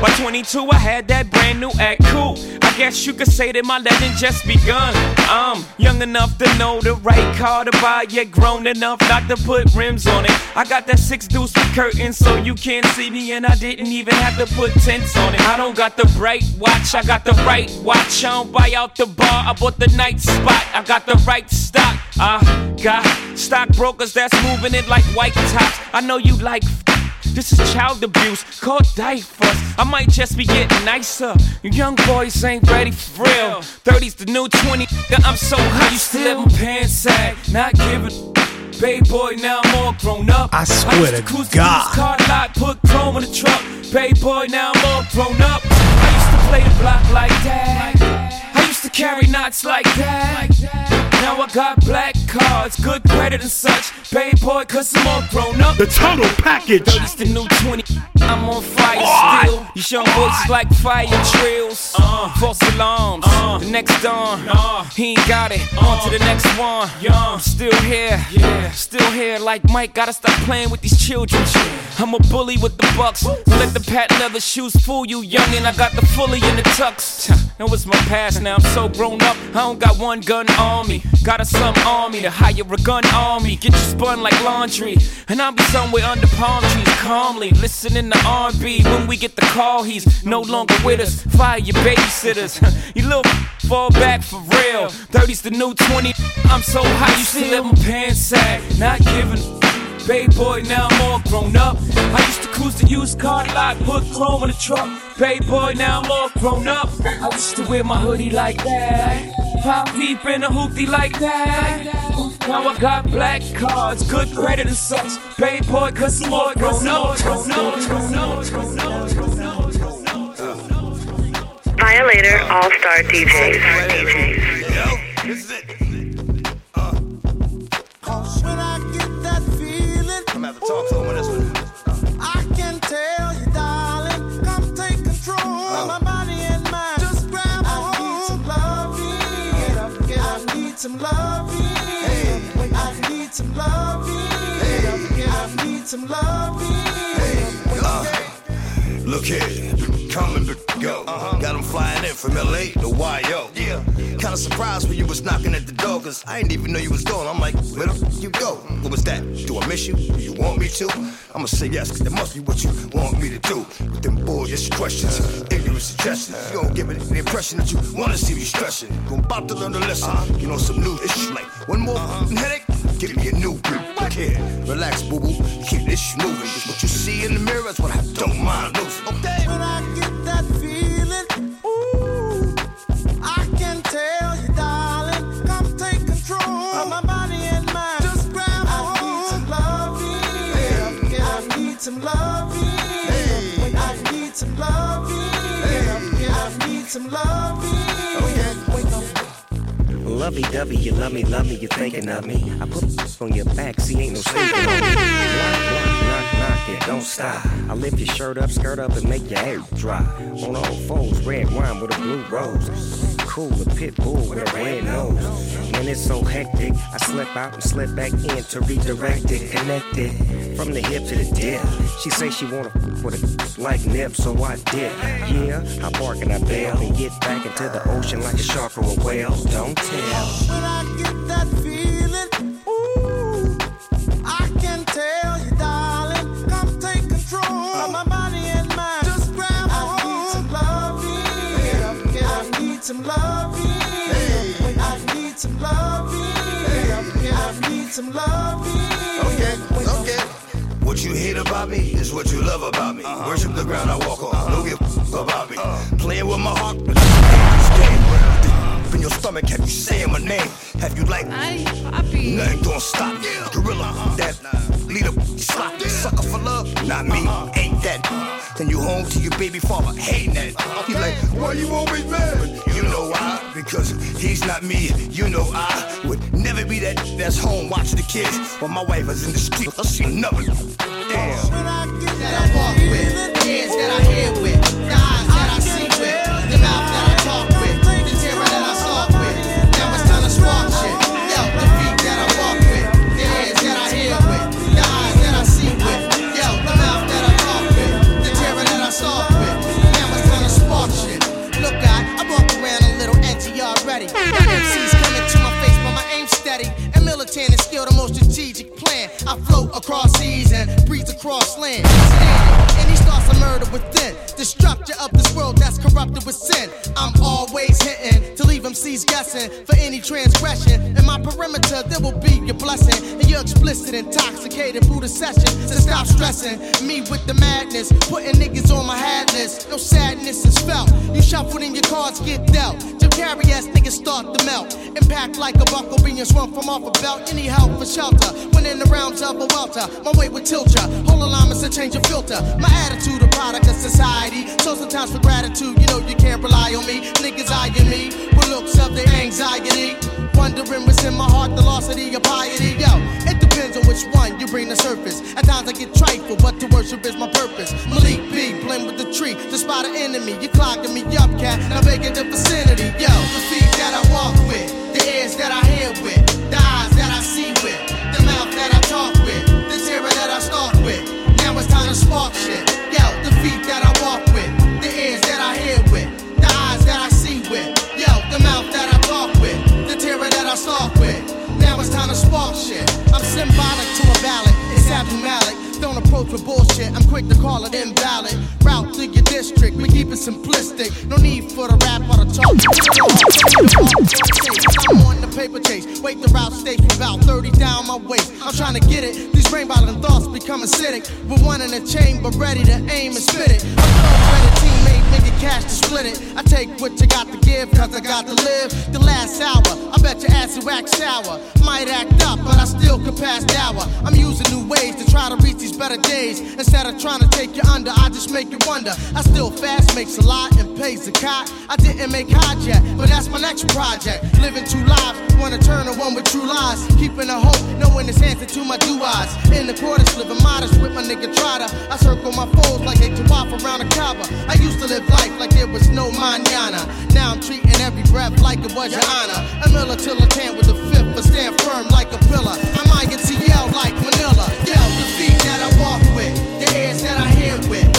By 22, I had that brand new act cool. I guess you could say that my legend just begun. I'm young enough to know the right car to buy, yet grown enough not to put rims on it. I got that six deuce with curtains, so you can't see me, and I didn't even have to put tents on it. I don't got the bright watch, I got the right watch. I don't buy out the bar, I bought the night spot. I got the right stock. I got stockbrokers that's moving it like white tops. I know you like. This is child abuse, called diapers. I might just be getting nicer. You young boys ain't ready for real. 30's the new 20. nigga, I'm so hot, you still let my pants sag. Not giving. Bay boy, now I'm all grown up. I swear used to cruise God. Car lot, put chrome in the truck. Bay boy, now I'm all grown up. I used to play the block like that. I used to carry knots like that. Now I got black cards, good credit and such. Bay boy, cause I'm all grown up. The total package. 30's the new 20. I'm on fire still. These young boys is like fire drills. False alarms. the next dawn. he ain't got it. On to the next one. I'm still here. Yeah. Still here. Like Mike, gotta stop playing with these children. I'm a bully with the bucks. Don't let the patent leather shoes fool you, youngin'. I got the fully in the tux. That was my past. Now I'm so grown up. I don't got one gun on me. Got a some army to hire a gun on me. Get you spun like laundry. And I'll be somewhere under palm trees calmly. Listening to R&B. When we get the call, he's no longer with us. Fire your babysitters. you little fall back for real. 30's the new 20. I'm so hot, you still let my pants sag. Not giving. Bay boy, now I'm all grown up. I used to cruise the used car lot, put chrome in the truck. Bay boy, now I'm all grown up. I used to wear my hoodie like that. Pop deep in a hoopty like that. Now I got black cards, good credit and such. Bay boy, cause I'm all grown up. Grown up, grown up, grown up, grown up. Violator All Star DJs. When I get that feeling, I'm gonna have to talk to him on this one. I can tell need some loving. Hey. I need some loving. Hey. I need some loving. Hey. Uh, look here coming to go. Got them flying in from LA to YO. Yeah. Kinda surprised when you was knocking at the door, cause I didn't even know you was going. I'm like, where the f- you go? What was that? Do I miss you? Do you want me to? I'ma say yes, cause that must be what you want me to do. With them boyish questions, ignorant suggestions. You gon' give it the impression that you wanna see me stressing. You about to learn a lesson. You know some new issues like one more f***ing headache. Give me a new beat. Look here, relax, boo boo. Keep this shit moving. Cause what you see in the mirror is what I don't mind losing. Okay. When I get that feeling, ooh, I can tell you, darling, come take control of my body and mind. Just grab I need some loving. I need some loving. I need some loving. I need some loving. Lovey dovey, you love me, love me, you're thinking of me. I put on your back, see, ain't no sleeping me. Don't stop. I lift your shirt up, skirt up, and make your hair dry. On all fours, red wine with a blue rose. Cool, a pit bull with a red nose. When it's so hectic, I slip out and slip back in to redirect it, connect it from the hip to the dip. She say she wanna f- with a like nip, so I dip. Yeah, I bark and I bail and get back into the ocean like a shark or a whale. Don't tell. When I get that feeling, Some loving. I need some loving. I need some loving. Okay, okay. What you hate about me is what you love about me. Worship the ground I walk on. Don't give about me. Playing with my heart, in your stomach, have you saying my name? Have you like nothing gonna stop me? Gorilla, that leader, slop, sucker for love. Not me, uh-huh. ain't that. Then you home to your baby father, hating that. He like, why you always mad? You know why? Because he's not me. You know I would never be that that's home watching the kids while my wife is in the street. I see another. Damn. that I walk with, the ears that I hear with, across seas and breeze across land. Standing, and he starts a murder within. The structure of this world that's corrupted with sin. I'm always hitting MCs guessing for any transgression. In my perimeter, there will be your blessing. And you're explicit, intoxicated through the session. So stop stressing me with the madness. Putting niggas on my hat list. No sadness is felt. You shuffled in your cards, get dealt. Jim Carrey ass niggas start to melt. Impact like a buckle being swung from off a belt. Any help for shelter. When in the realms of a welter, my way would tilt ya. Whole alignments and change your filter. My attitude, a product of society. So sometimes for gratitude, you know you can't rely on me. Niggas eyeing me with looks of their anxiety. Wondering what's in my heart, the loss of the piety. Yo, it depends on which one you bring to surface. At times I get trifle, but to worship is my purpose. Malik B, blend with the tree to spot an enemy. You clogging me up, cat. Now vacant the vicinity. Yo, the feet that I walk with, the ears that I hear with, the eyes that I see with, the mouth that I talk with, the terror that I stalk with. Now it's time to spark shit. Yo, the feet that I walk I stalk with. Now it's time to spark shit. I'm symbolic to a ballad. It's Abdul Malik. Don't approach with bullshit. I'm quick to call it invalid. Route to your district. We keep it simplistic. No need for the rap or the talk. I'm on the paper chase. Wait the route stage for about 30 down my waist. I'm trying to get it. These brain bottling thoughts become acidic. With one in the chamber, ready to aim and spit it. I'm ready cash to split it. I take what you got to give, cause I got to live. The last hour, I bet your ass will act sour. Might act up, but I still could pass the hour. I'm using new ways to try to reach these better days. Instead of trying to take you under, I just make you wonder. I still fast, makes a lot, and pays the cot. I didn't make hot yet, but that's my next project. Living two lives, wanna turn to one with true lies. Keeping a hope, knowing it's answer to my do eyes. In the quarters, living modest with my nigga Trotter. I circle my foes like they walk around a Kaaba. I used to live life life like there was no manana. Now I'm treating every breath like it was your honor. A miller till a tan with a fifth, but stand firm like a pillar. I'm INTL like Manila. Yell the feet that I walk with, the ears that I hear with.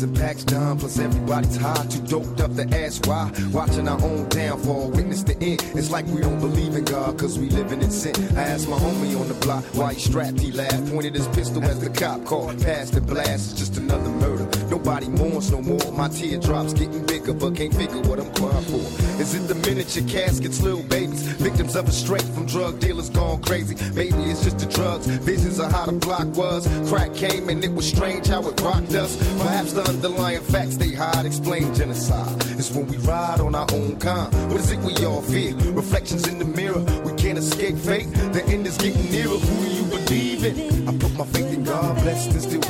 The pack's done plus everybody's high, too doped up to ask why. Watching our own downfall, witness the end. It's like we don't believe in God, cause we living in sin. I asked my homie on the block why he strapped, he laughed. Pointed his pistol as the cop called, passed the blast. It's just another murder. Nobody mourns no more. My teardrops getting bigger, but can't figure what I'm crying for. Is it the miniature caskets, little babies? Victims of a straight from drug dealers gone crazy. Maybe it's just the drugs. Visions of how the block was. Crack came and it was strange how it rocked us. Perhaps the underlying facts they hide explain genocide. It's when we ride on our own kind. What is it we all fear? Reflections in the mirror. We can't escape fate. The end is getting nearer. Who do you believe in? I put my faith in God, blessed and still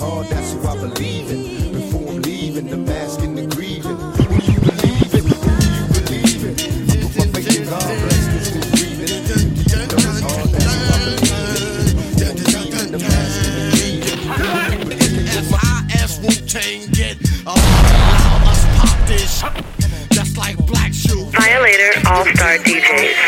hard, that's who I believe in. Before I'm leaving, the mask and the grieving. Who do you believe in? Who do you believe in? Put my faith in God, blessed and still breathing. And even though hard, that's who I believe in. Before I'm leaving, the mask and the grieving. As high as Wu Tang get, allow us pop this. Just like Black Shoe. Violator All Star DJs.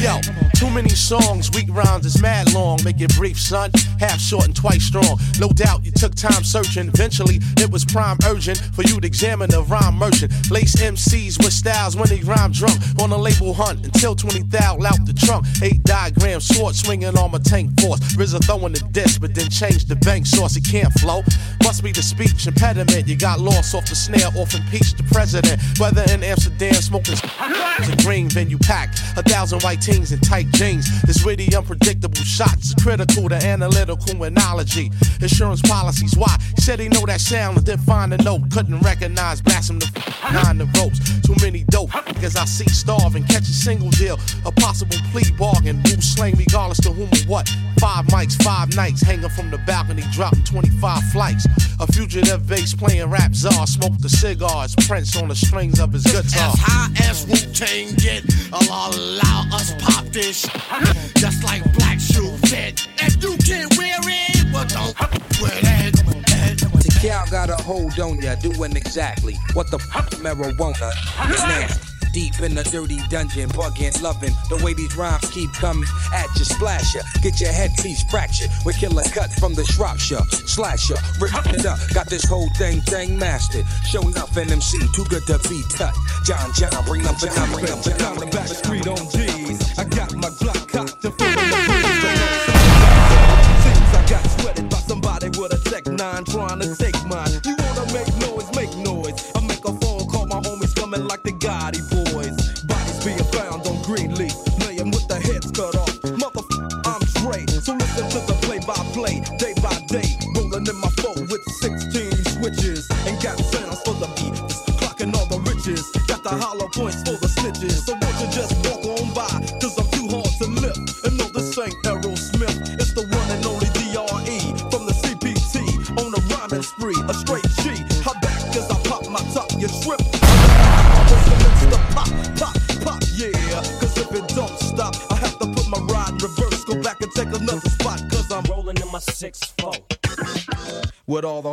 Yo, too many songs, weak rhymes is mad long. Make brief, son. Half short and twice strong. No doubt took time searching. Eventually, it was prime urgent for you to examine the rhyme merchant. Lace MCs with styles when they rhyme drunk. On a label hunt until 20 thou out the trunk. Eight diagrams, sword swinging on my tank force. RZA throwing the disc, but then change the bank source. It can't flow. Must be the speech impediment. You got lost off the snare, off impeach the president. Whether in Amsterdam, smoking a green venue packed. A thousand white teens in tight jeans. This witty, unpredictable shots critical to analytical analogy. Insurance policies, why? Said he know that sound and then find a note. Couldn't recognize, blast him the behind the ropes. Too many dope, because I see starving. Catch a single deal, a possible plea bargain. Who slang regardless to whom or what? Five mics, five nights, hanging from the balcony, dropping 25 flights. A fugitive bass playing rap czar, smoke the cigars, Prince on the strings of his guitar. As high as Wu Tang get, allow, allow us pop this. Just like Black Shoe fit. If you can't wear it, well don't wear that. The cow got a hold on ya, doing exactly what the fuck marijuana is now. Deep in the dirty dungeon, bugging, loving the way these rhymes keep coming at you, splash ya. Get your headpiece fractured with killer cut from the Shropshire, slasher, rip it up. Got this whole thing thing mastered. Show nothing MC, too good to be touched. John John, bring up the number, bring up the number. back street on G's. I got my Glock cocked and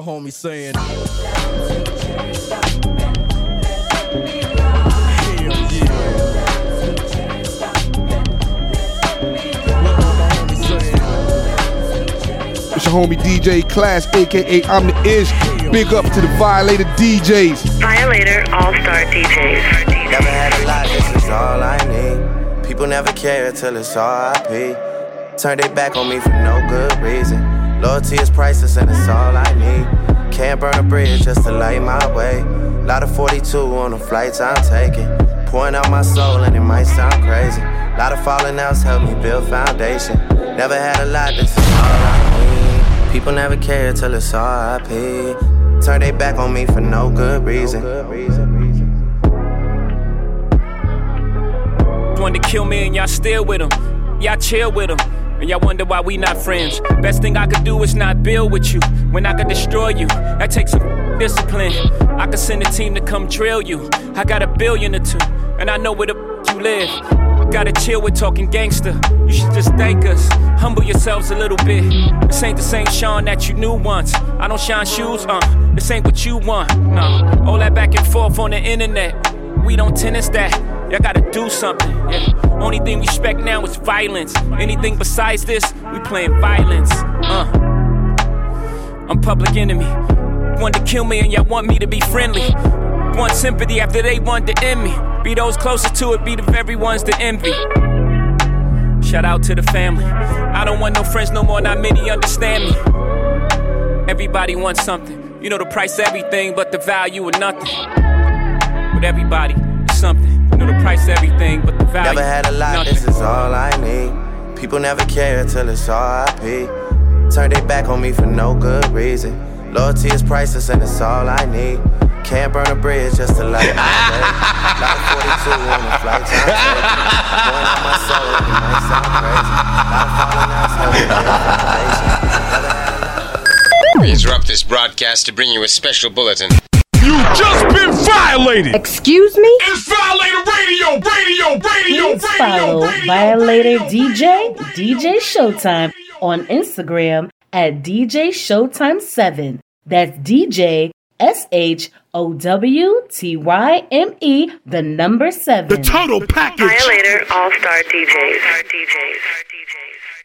With all saying. It's your homie DJ Class, aka I'm the Ish. Big up to the Violator DJs. Violator All Star DJs. Never had a lot, this is all I need. People never care till it's RIP. Turn their back on me for no good reason. Loyalty is priceless and it's all I need. Can't burn a bridge just to light my way. Lot of 42 on the flights I'm taking. Pouring out my soul and it might sound crazy. Lot of falling outs help me build foundation. Never had a lot, this is all I need. People never care till it's RIP. Turn their back on me for no good reason. Wanted to kill me and y'all still with. Y'all chill with. And y'all wonder why we not friends. Best thing I could do is not build with you. When I could destroy you, that takes some discipline. I could send a team to come drill you. I got a billion or two, and I know where the you live. Gotta chill with talking gangster. You should just thank us. Humble yourselves a little bit. This ain't the same Sean that you knew once. I don't shine shoes, uh. This ain't what you want, no. All that back and forth on the internet. We don't tennis that. Y'all gotta do something. Yeah. Only thing we respect now is violence. Anything besides this, we playing violence. Uh. I'm public enemy. Want to kill me and y'all want me to be friendly. Want sympathy after they want to end me. Be those closest to it, be the very ones to envy. Shout out to the family. I don't want no friends no more, not many understand me. Everybody wants something. You know the price of everything, but the value of nothing. But everybody something. You know the price of everything, but the value. Never had a lot, nothing. this is all I need. People never care till it's RIP. Turn their back on me for no good reason. Loyalty is priceless and it's all I need. Can't burn a bridge just to light my way. Lot 42 on the flight time. Going on my soul, it might sound crazy. Lot of falling outs, never been a foundation. We interrupt this broadcast to bring you a special bulletin. You just been violated. Excuse me? It's Violator Radio, Radio, Radio, Please follow Violator DJ, DJ Showtime on Instagram at DJ Showtime7. That's DJ S H O W T Y M E, the number seven. The total package. Violator All Star DJs.